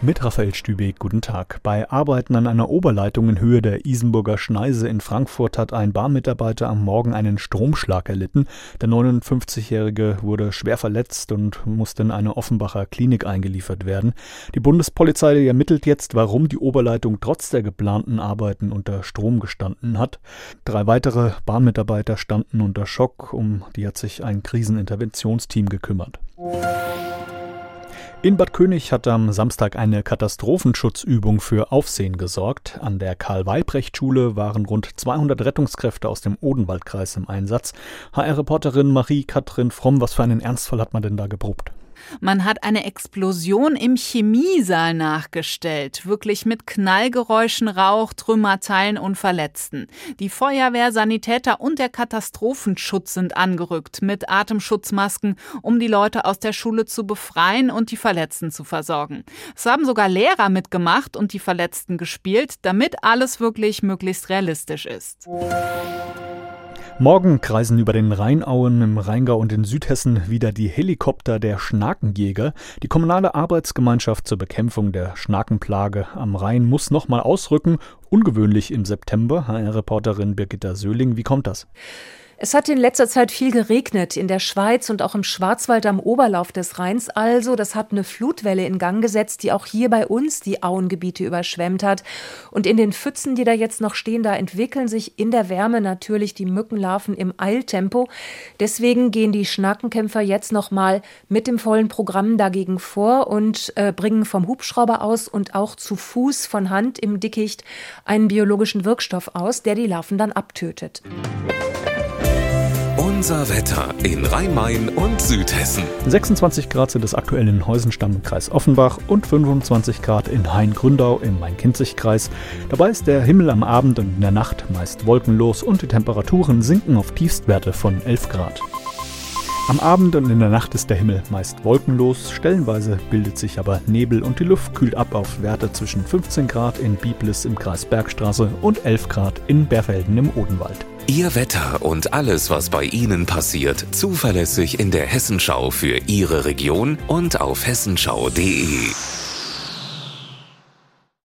Mit Raphael Stübeck, guten Tag. Bei Arbeiten an einer Oberleitung in Höhe der Isenburger Schneise in Frankfurt hat ein Bahnmitarbeiter am Morgen einen Stromschlag erlitten. Der 59-Jährige wurde schwer verletzt und musste in eine Offenbacher Klinik eingeliefert werden. Die Bundespolizei ermittelt jetzt, warum die Oberleitung trotz der geplanten Arbeiten unter Strom gestanden hat. Drei weitere Bahnmitarbeiter standen unter Schock, um die hat sich ein Kriseninterventionsteam gekümmert. In Bad König hat am Samstag eine Katastrophenschutzübung für Aufsehen gesorgt. An der Karl-Weibrecht-Schule waren rund 200 Rettungskräfte aus dem Odenwaldkreis im Einsatz. HR-Reporterin Marie-Katrin Fromm, was für einen Ernstfall hat man denn da geprobt? Man hat eine Explosion im Chemiesaal nachgestellt, wirklich mit Knallgeräuschen, Rauch, Trümmerteilen und Verletzten. Die Feuerwehr, Sanitäter und der Katastrophenschutz sind angerückt mit Atemschutzmasken, um die Leute aus der Schule zu befreien und die Verletzten zu versorgen. Es haben sogar Lehrer mitgemacht und die Verletzten gespielt, damit alles wirklich möglichst realistisch ist. Morgen kreisen über den Rheinauen im Rheingau und in Südhessen wieder die Helikopter der Schnakenjäger. Die kommunale Arbeitsgemeinschaft zur Bekämpfung der Schnakenplage am Rhein muss nochmal ausrücken. Ungewöhnlich im September. HR-Reporterin Birgitta Söhling, wie kommt das? Es hat in letzter Zeit viel geregnet in der Schweiz und auch im Schwarzwald am Oberlauf des Rheins also. Das hat eine Flutwelle in Gang gesetzt, die auch hier bei uns die Auengebiete überschwemmt hat. Und in den Pfützen, die da jetzt noch stehen, da entwickeln sich in der Wärme natürlich die Mückenlarven im Eiltempo. Deswegen gehen die Schnackenkämpfer jetzt nochmal mit dem vollen Programm dagegen vor und äh, bringen vom Hubschrauber aus und auch zu Fuß von Hand im Dickicht einen biologischen Wirkstoff aus, der die Larven dann abtötet. Unser Wetter in Rhein-Main und Südhessen. 26 Grad sind es aktuell in Heusenstamm im Kreis Offenbach und 25 Grad in Hain-Gründau im Main-Kinzig-Kreis. Dabei ist der Himmel am Abend und in der Nacht meist wolkenlos und die Temperaturen sinken auf Tiefstwerte von 11 Grad. Am Abend und in der Nacht ist der Himmel meist wolkenlos, stellenweise bildet sich aber Nebel und die Luft kühlt ab auf Werte zwischen 15 Grad in Biblis im Kreis Bergstraße und 11 Grad in Berfelden im Odenwald. Ihr Wetter und alles, was bei Ihnen passiert, zuverlässig in der Hessenschau für Ihre Region und auf hessenschau.de.